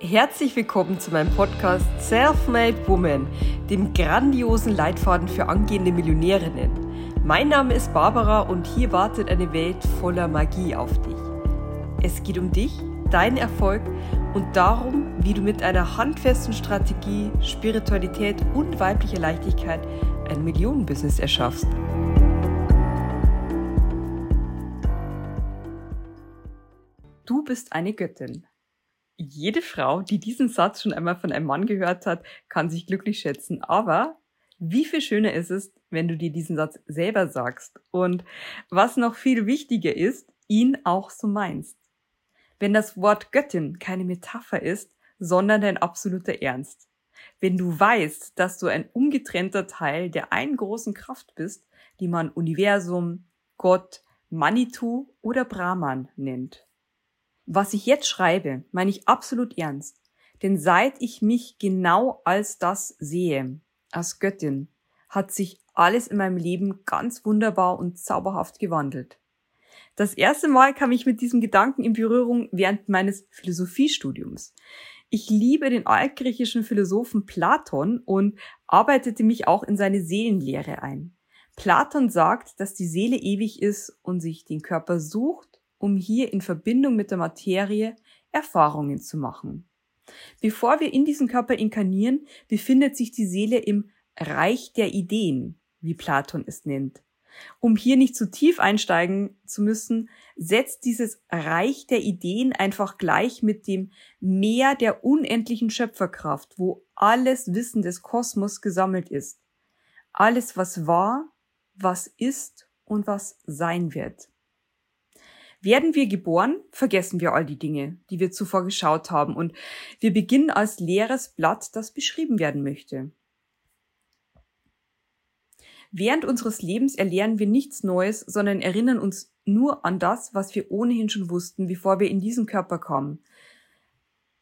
Herzlich willkommen zu meinem Podcast Self-Made Woman, dem grandiosen Leitfaden für angehende Millionärinnen. Mein Name ist Barbara und hier wartet eine Welt voller Magie auf dich. Es geht um dich, deinen Erfolg und darum, wie du mit einer handfesten Strategie, Spiritualität und weiblicher Leichtigkeit ein Millionenbusiness erschaffst. Du bist eine Göttin jede Frau, die diesen Satz schon einmal von einem Mann gehört hat, kann sich glücklich schätzen. Aber wie viel schöner ist es, wenn du dir diesen Satz selber sagst und was noch viel wichtiger ist, ihn auch so meinst. Wenn das Wort Göttin keine Metapher ist, sondern dein absoluter Ernst. Wenn du weißt, dass du ein ungetrennter Teil der einen großen Kraft bist, die man Universum, Gott, Manitou oder Brahman nennt. Was ich jetzt schreibe, meine ich absolut ernst. Denn seit ich mich genau als das sehe, als Göttin, hat sich alles in meinem Leben ganz wunderbar und zauberhaft gewandelt. Das erste Mal kam ich mit diesem Gedanken in Berührung während meines Philosophiestudiums. Ich liebe den altgriechischen Philosophen Platon und arbeitete mich auch in seine Seelenlehre ein. Platon sagt, dass die Seele ewig ist und sich den Körper sucht um hier in Verbindung mit der Materie Erfahrungen zu machen. Bevor wir in diesen Körper inkarnieren, befindet sich die Seele im Reich der Ideen, wie Platon es nennt. Um hier nicht zu tief einsteigen zu müssen, setzt dieses Reich der Ideen einfach gleich mit dem Meer der unendlichen Schöpferkraft, wo alles Wissen des Kosmos gesammelt ist. Alles, was war, was ist und was sein wird. Werden wir geboren, vergessen wir all die Dinge, die wir zuvor geschaut haben, und wir beginnen als leeres Blatt, das beschrieben werden möchte. Während unseres Lebens erlernen wir nichts Neues, sondern erinnern uns nur an das, was wir ohnehin schon wussten, bevor wir in diesen Körper kamen.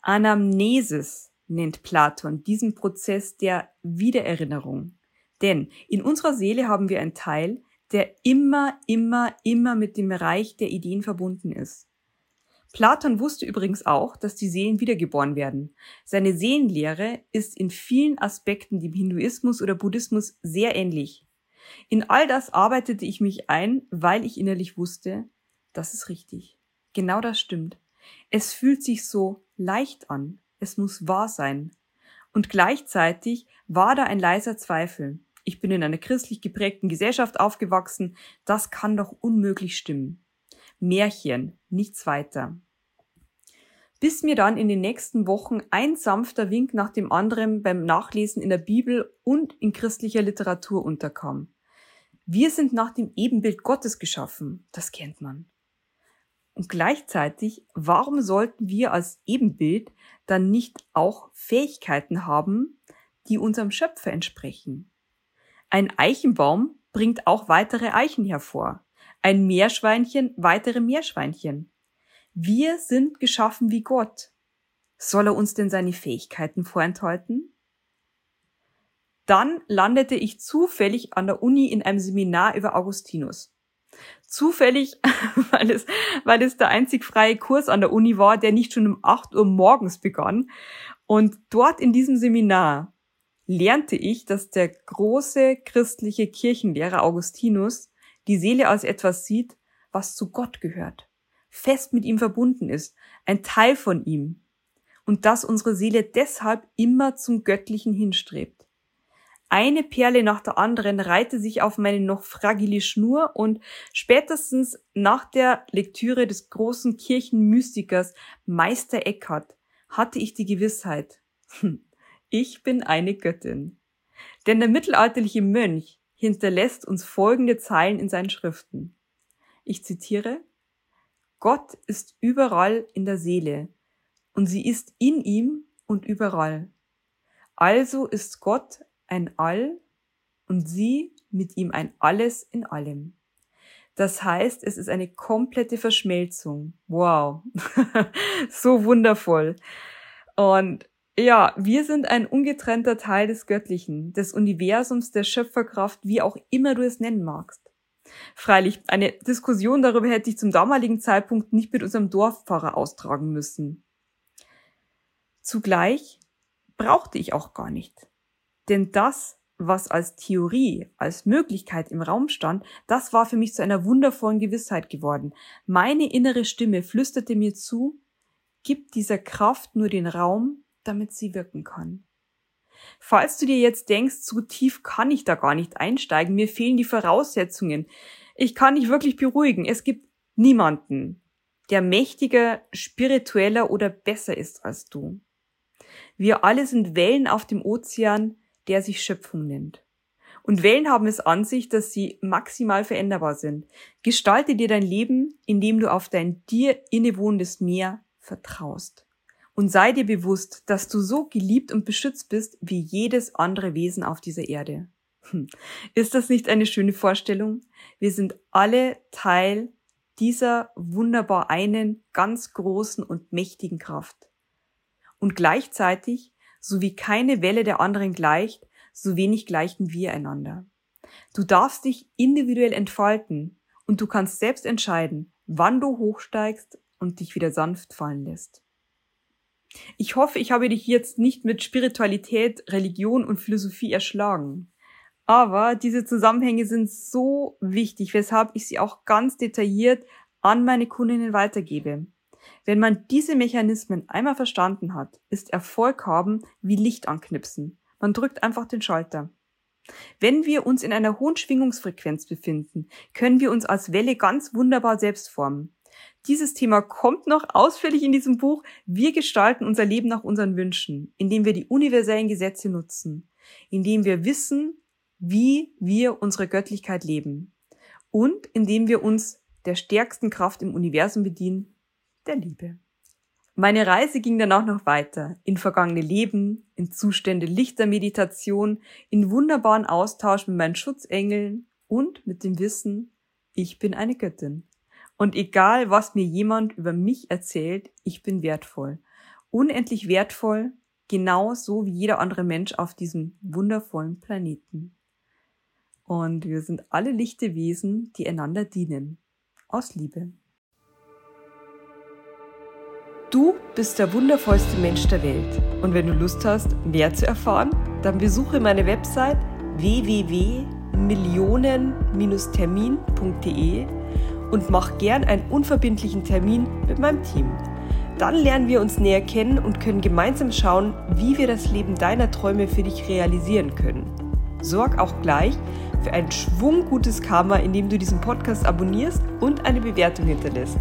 Anamnesis nennt Platon diesen Prozess der Wiedererinnerung. Denn in unserer Seele haben wir einen Teil, der immer, immer, immer mit dem Reich der Ideen verbunden ist. Platon wusste übrigens auch, dass die Seelen wiedergeboren werden. Seine Seelenlehre ist in vielen Aspekten dem Hinduismus oder Buddhismus sehr ähnlich. In all das arbeitete ich mich ein, weil ich innerlich wusste, das ist richtig. Genau das stimmt. Es fühlt sich so leicht an. Es muss wahr sein. Und gleichzeitig war da ein leiser Zweifel ich bin in einer christlich geprägten Gesellschaft aufgewachsen, das kann doch unmöglich stimmen. Märchen, nichts weiter. Bis mir dann in den nächsten Wochen ein sanfter Wink nach dem anderen beim Nachlesen in der Bibel und in christlicher Literatur unterkam. Wir sind nach dem Ebenbild Gottes geschaffen, das kennt man. Und gleichzeitig, warum sollten wir als Ebenbild dann nicht auch Fähigkeiten haben, die unserem Schöpfer entsprechen? Ein Eichenbaum bringt auch weitere Eichen hervor. Ein Meerschweinchen weitere Meerschweinchen. Wir sind geschaffen wie Gott. Soll er uns denn seine Fähigkeiten vorenthalten? Dann landete ich zufällig an der Uni in einem Seminar über Augustinus. Zufällig, weil es, weil es der einzig freie Kurs an der Uni war, der nicht schon um 8 Uhr morgens begann. Und dort in diesem Seminar lernte ich, dass der große christliche Kirchenlehrer Augustinus die Seele als etwas sieht, was zu Gott gehört, fest mit ihm verbunden ist, ein Teil von ihm, und dass unsere Seele deshalb immer zum Göttlichen hinstrebt. Eine Perle nach der anderen reihte sich auf meine noch fragile Schnur und spätestens nach der Lektüre des großen Kirchenmystikers Meister Eckhart hatte ich die Gewissheit, hm, ich bin eine Göttin. Denn der mittelalterliche Mönch hinterlässt uns folgende Zeilen in seinen Schriften. Ich zitiere, Gott ist überall in der Seele und sie ist in ihm und überall. Also ist Gott ein All und sie mit ihm ein Alles in allem. Das heißt, es ist eine komplette Verschmelzung. Wow. so wundervoll. Und ja, wir sind ein ungetrennter Teil des Göttlichen, des Universums, der Schöpferkraft, wie auch immer du es nennen magst. Freilich, eine Diskussion darüber hätte ich zum damaligen Zeitpunkt nicht mit unserem Dorfpfarrer austragen müssen. Zugleich brauchte ich auch gar nicht. Denn das, was als Theorie, als Möglichkeit im Raum stand, das war für mich zu einer wundervollen Gewissheit geworden. Meine innere Stimme flüsterte mir zu, gib dieser Kraft nur den Raum, damit sie wirken kann. Falls du dir jetzt denkst, zu tief kann ich da gar nicht einsteigen, mir fehlen die Voraussetzungen, ich kann dich wirklich beruhigen, es gibt niemanden, der mächtiger, spiritueller oder besser ist als du. Wir alle sind Wellen auf dem Ozean, der sich Schöpfung nennt. Und Wellen haben es an sich, dass sie maximal veränderbar sind. Gestalte dir dein Leben, indem du auf dein dir innewohnendes Meer vertraust. Und sei dir bewusst, dass du so geliebt und beschützt bist wie jedes andere Wesen auf dieser Erde. Hm. Ist das nicht eine schöne Vorstellung? Wir sind alle Teil dieser wunderbar einen ganz großen und mächtigen Kraft. Und gleichzeitig, so wie keine Welle der anderen gleicht, so wenig gleichen wir einander. Du darfst dich individuell entfalten und du kannst selbst entscheiden, wann du hochsteigst und dich wieder sanft fallen lässt. Ich hoffe, ich habe dich jetzt nicht mit Spiritualität, Religion und Philosophie erschlagen. Aber diese Zusammenhänge sind so wichtig, weshalb ich sie auch ganz detailliert an meine Kundinnen weitergebe. Wenn man diese Mechanismen einmal verstanden hat, ist Erfolg haben wie Licht anknipsen. Man drückt einfach den Schalter. Wenn wir uns in einer hohen Schwingungsfrequenz befinden, können wir uns als Welle ganz wunderbar selbst formen. Dieses Thema kommt noch ausführlich in diesem Buch. Wir gestalten unser Leben nach unseren Wünschen, indem wir die universellen Gesetze nutzen, indem wir wissen, wie wir unsere Göttlichkeit leben und indem wir uns der stärksten Kraft im Universum bedienen, der Liebe. Meine Reise ging dann auch noch weiter, in vergangene Leben, in Zustände lichter Meditation, in wunderbaren Austausch mit meinen Schutzengeln und mit dem Wissen, ich bin eine Göttin. Und egal, was mir jemand über mich erzählt, ich bin wertvoll. Unendlich wertvoll, genauso wie jeder andere Mensch auf diesem wundervollen Planeten. Und wir sind alle lichte Wesen, die einander dienen. Aus Liebe. Du bist der wundervollste Mensch der Welt. Und wenn du Lust hast, mehr zu erfahren, dann besuche meine Website www.millionen-termin.de und mach gern einen unverbindlichen Termin mit meinem Team. Dann lernen wir uns näher kennen und können gemeinsam schauen, wie wir das Leben deiner Träume für dich realisieren können. Sorg auch gleich für ein Schwung gutes Karma, indem du diesen Podcast abonnierst und eine Bewertung hinterlässt.